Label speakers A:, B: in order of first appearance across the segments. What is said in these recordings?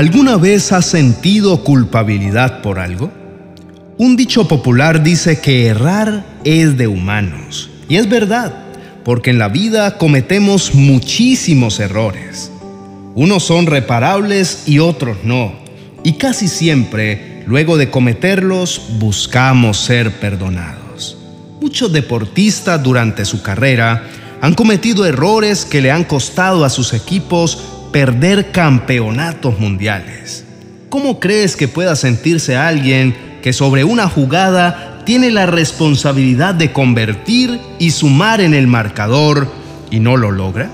A: ¿Alguna vez has sentido culpabilidad por algo? Un dicho popular dice que errar es de humanos. Y es verdad, porque en la vida cometemos muchísimos errores. Unos son reparables y otros no. Y casi siempre, luego de cometerlos, buscamos ser perdonados. Muchos deportistas durante su carrera han cometido errores que le han costado a sus equipos perder campeonatos mundiales. ¿Cómo crees que pueda sentirse alguien que sobre una jugada tiene la responsabilidad de convertir y sumar en el marcador y no lo logra?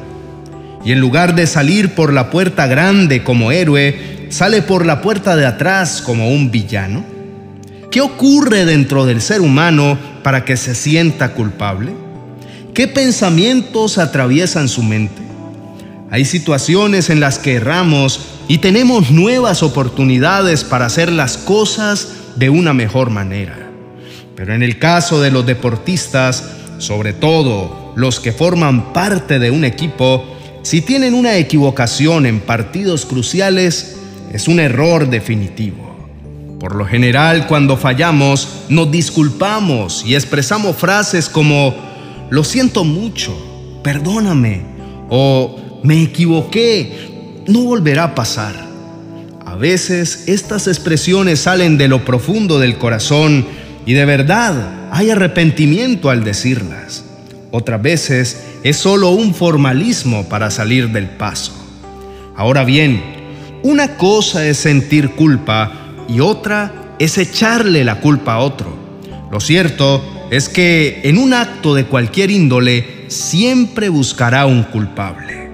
A: Y en lugar de salir por la puerta grande como héroe, sale por la puerta de atrás como un villano. ¿Qué ocurre dentro del ser humano para que se sienta culpable? ¿Qué pensamientos atraviesan su mente? Hay situaciones en las que erramos y tenemos nuevas oportunidades para hacer las cosas de una mejor manera. Pero en el caso de los deportistas, sobre todo los que forman parte de un equipo, si tienen una equivocación en partidos cruciales, es un error definitivo. Por lo general, cuando fallamos, nos disculpamos y expresamos frases como, lo siento mucho, perdóname, o me equivoqué, no volverá a pasar. A veces estas expresiones salen de lo profundo del corazón y de verdad hay arrepentimiento al decirlas. Otras veces es solo un formalismo para salir del paso. Ahora bien, una cosa es sentir culpa y otra es echarle la culpa a otro. Lo cierto es que en un acto de cualquier índole siempre buscará un culpable.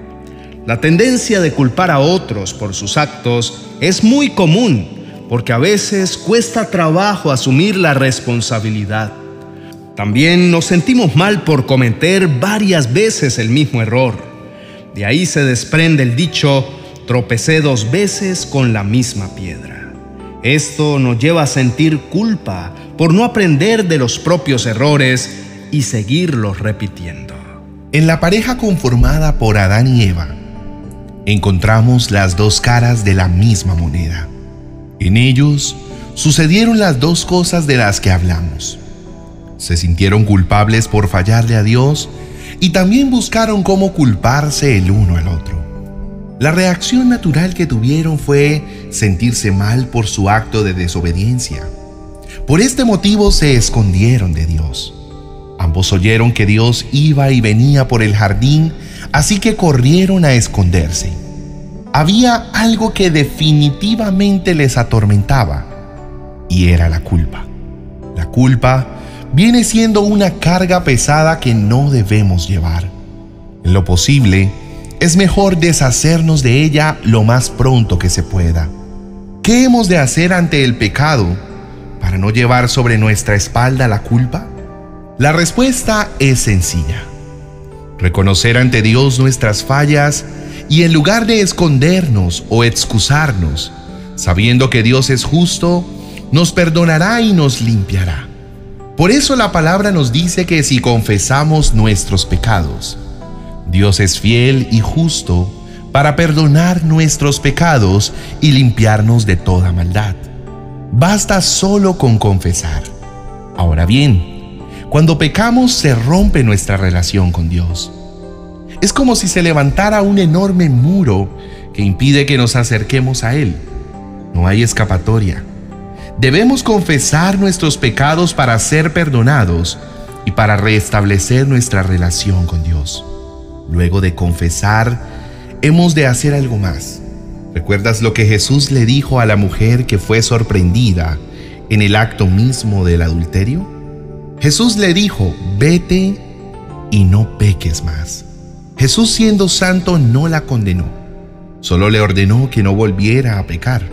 A: La tendencia de culpar a otros por sus actos es muy común porque a veces cuesta trabajo asumir la responsabilidad. También nos sentimos mal por cometer varias veces el mismo error. De ahí se desprende el dicho, tropecé dos veces con la misma piedra. Esto nos lleva a sentir culpa por no aprender de los propios errores y seguirlos repitiendo.
B: En la pareja conformada por Adán y Eva, encontramos las dos caras de la misma moneda. En ellos sucedieron las dos cosas de las que hablamos. Se sintieron culpables por fallarle a Dios y también buscaron cómo culparse el uno al otro. La reacción natural que tuvieron fue sentirse mal por su acto de desobediencia. Por este motivo se escondieron de Dios. Ambos oyeron que Dios iba y venía por el jardín así que corrieron a esconderse. Había algo que definitivamente les atormentaba, y era la culpa. La culpa viene siendo una carga pesada que no debemos llevar. En lo posible, es mejor deshacernos de ella lo más pronto que se pueda. ¿Qué hemos de hacer ante el pecado para no llevar sobre nuestra espalda la culpa? La respuesta es sencilla reconocer ante Dios nuestras fallas y en lugar de escondernos o excusarnos, sabiendo que Dios es justo, nos perdonará y nos limpiará. Por eso la palabra nos dice que si confesamos nuestros pecados, Dios es fiel y justo para perdonar nuestros pecados y limpiarnos de toda maldad. Basta solo con confesar. Ahora bien, cuando pecamos se rompe nuestra relación con Dios. Es como si se levantara un enorme muro que impide que nos acerquemos a Él. No hay escapatoria. Debemos confesar nuestros pecados para ser perdonados y para restablecer nuestra relación con Dios. Luego de confesar, hemos de hacer algo más. ¿Recuerdas lo que Jesús le dijo a la mujer que fue sorprendida en el acto mismo del adulterio? Jesús le dijo, vete y no peques más. Jesús siendo santo no la condenó, solo le ordenó que no volviera a pecar.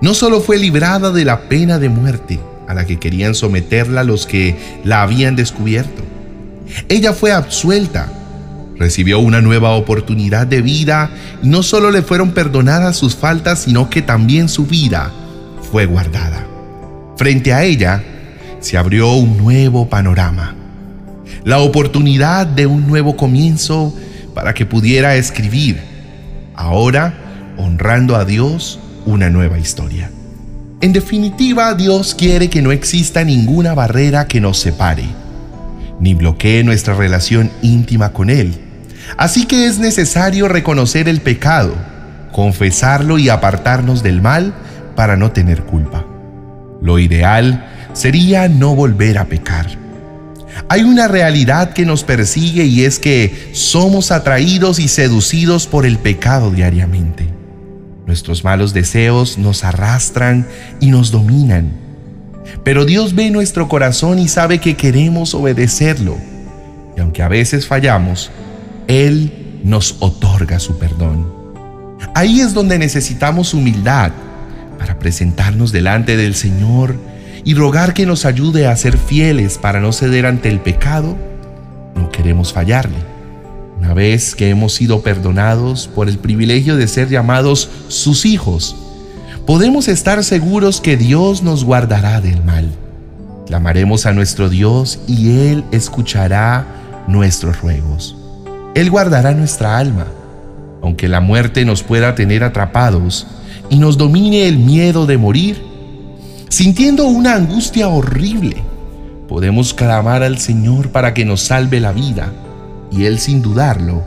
B: No solo fue librada de la pena de muerte a la que querían someterla los que la habían descubierto, ella fue absuelta, recibió una nueva oportunidad de vida y no solo le fueron perdonadas sus faltas, sino que también su vida fue guardada. Frente a ella, se abrió un nuevo panorama, la oportunidad de un nuevo comienzo para que pudiera escribir, ahora honrando a Dios una nueva historia. En definitiva, Dios quiere que no exista ninguna barrera que nos separe, ni bloquee nuestra relación íntima con Él. Así que es necesario reconocer el pecado, confesarlo y apartarnos del mal para no tener culpa. Lo ideal sería no volver a pecar. Hay una realidad que nos persigue y es que somos atraídos y seducidos por el pecado diariamente. Nuestros malos deseos nos arrastran y nos dominan. Pero Dios ve nuestro corazón y sabe que queremos obedecerlo. Y aunque a veces fallamos, Él nos otorga su perdón. Ahí es donde necesitamos humildad para presentarnos delante del Señor y rogar que nos ayude a ser fieles para no ceder ante el pecado, no queremos fallarle. Una vez que hemos sido perdonados por el privilegio de ser llamados sus hijos, podemos estar seguros que Dios nos guardará del mal. Clamaremos a nuestro Dios y Él escuchará nuestros ruegos. Él guardará nuestra alma, aunque la muerte nos pueda tener atrapados y nos domine el miedo de morir sintiendo una angustia horrible, podemos clamar al Señor para que nos salve la vida y Él sin dudarlo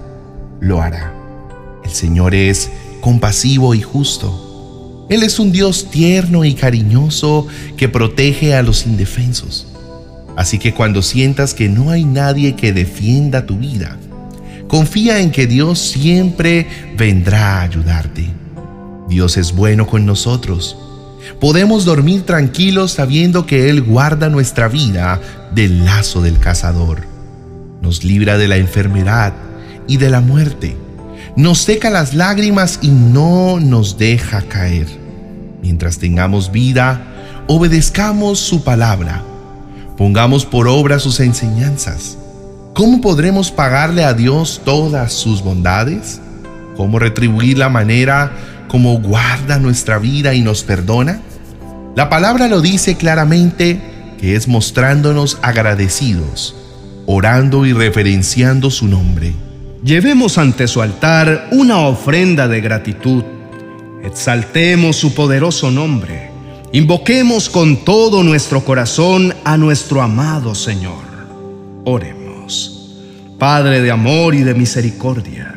B: lo hará. El Señor es compasivo y justo. Él es un Dios tierno y cariñoso que protege a los indefensos. Así que cuando sientas que no hay nadie que defienda tu vida, confía en que Dios siempre vendrá a ayudarte. Dios es bueno con nosotros podemos dormir tranquilos sabiendo que Él guarda nuestra vida del lazo del cazador. Nos libra de la enfermedad y de la muerte. Nos seca las lágrimas y no nos deja caer. Mientras tengamos vida, obedezcamos su palabra. Pongamos por obra sus enseñanzas. ¿Cómo podremos pagarle a Dios todas sus bondades? ¿Cómo retribuir la manera como guarda nuestra vida y nos perdona? La palabra lo dice claramente que es mostrándonos agradecidos, orando y referenciando su nombre.
A: Llevemos ante su altar una ofrenda de gratitud. Exaltemos su poderoso nombre. Invoquemos con todo nuestro corazón a nuestro amado Señor. Oremos. Padre de amor y de misericordia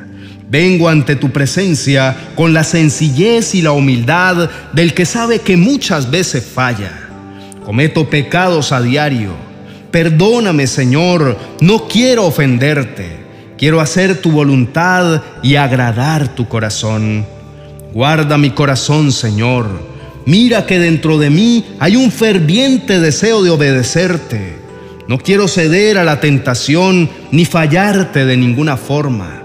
A: Vengo ante tu presencia con la sencillez y la humildad del que sabe que muchas veces falla. Cometo pecados a diario. Perdóname, Señor, no quiero ofenderte. Quiero hacer tu voluntad y agradar tu corazón. Guarda mi corazón, Señor. Mira que dentro de mí hay un ferviente deseo de obedecerte. No quiero ceder a la tentación ni fallarte de ninguna forma.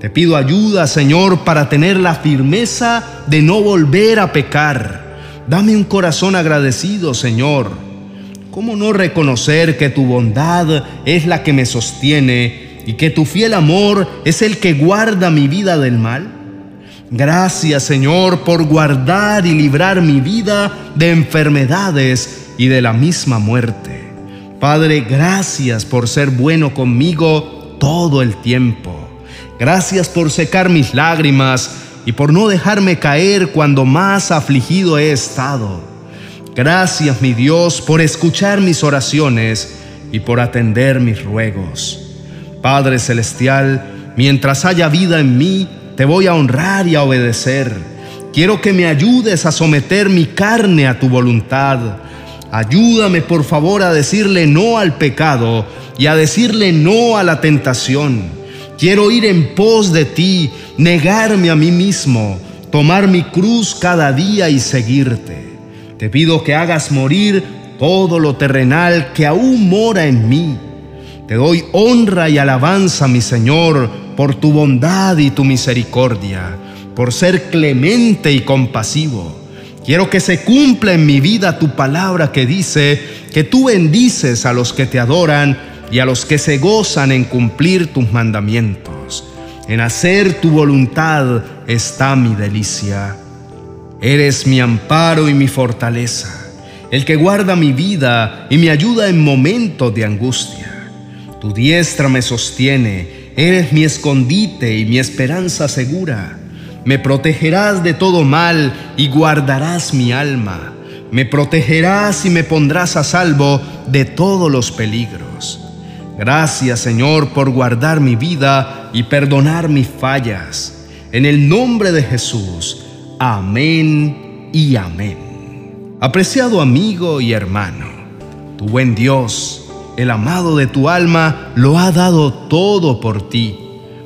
A: Te pido ayuda, Señor, para tener la firmeza de no volver a pecar. Dame un corazón agradecido, Señor. ¿Cómo no reconocer que tu bondad es la que me sostiene y que tu fiel amor es el que guarda mi vida del mal? Gracias, Señor, por guardar y librar mi vida de enfermedades y de la misma muerte. Padre, gracias por ser bueno conmigo todo el tiempo. Gracias por secar mis lágrimas y por no dejarme caer cuando más afligido he estado. Gracias, mi Dios, por escuchar mis oraciones y por atender mis ruegos. Padre Celestial, mientras haya vida en mí, te voy a honrar y a obedecer. Quiero que me ayudes a someter mi carne a tu voluntad. Ayúdame por favor a decirle no al pecado y a decirle no a la tentación. Quiero ir en pos de ti, negarme a mí mismo, tomar mi cruz cada día y seguirte. Te pido que hagas morir todo lo terrenal que aún mora en mí. Te doy honra y alabanza, mi Señor, por tu bondad y tu misericordia, por ser clemente y compasivo. Quiero que se cumpla en mi vida tu palabra que dice que tú bendices a los que te adoran y a los que se gozan en cumplir tus mandamientos. En hacer tu voluntad está mi delicia. Eres mi amparo y mi fortaleza, el que guarda mi vida y me ayuda en momentos de angustia. Tu diestra me sostiene, eres mi escondite y mi esperanza segura. Me protegerás de todo mal y guardarás mi alma. Me protegerás y me pondrás a salvo de todos los peligros. Gracias Señor por guardar mi vida y perdonar mis fallas. En el nombre de Jesús. Amén y amén. Apreciado amigo y hermano, tu buen Dios, el amado de tu alma, lo ha dado todo por ti.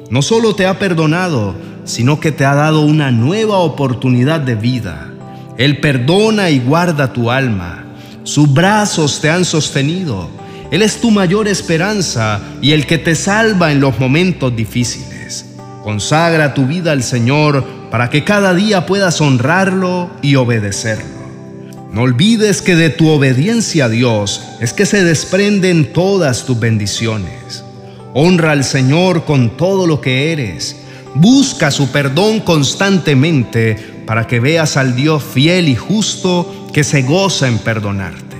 A: No solo te ha perdonado, sino que te ha dado una nueva oportunidad de vida. Él perdona y guarda tu alma. Sus brazos te han sostenido. Él es tu mayor esperanza y el que te salva en los momentos difíciles. Consagra tu vida al Señor para que cada día puedas honrarlo y obedecerlo. No olvides que de tu obediencia a Dios es que se desprenden todas tus bendiciones. Honra al Señor con todo lo que eres Busca su perdón constantemente para que veas al Dios fiel y justo que se goza en perdonarte.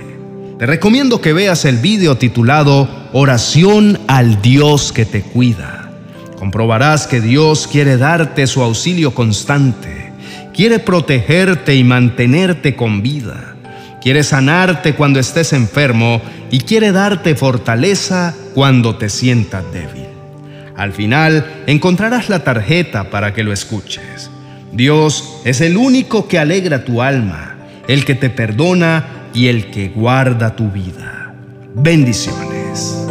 A: Te recomiendo que veas el video titulado Oración al Dios que te cuida. Comprobarás que Dios quiere darte su auxilio constante, quiere protegerte y mantenerte con vida, quiere sanarte cuando estés enfermo y quiere darte fortaleza cuando te sientas débil. Al final encontrarás la tarjeta para que lo escuches. Dios es el único que alegra tu alma, el que te perdona y el que guarda tu vida. Bendiciones.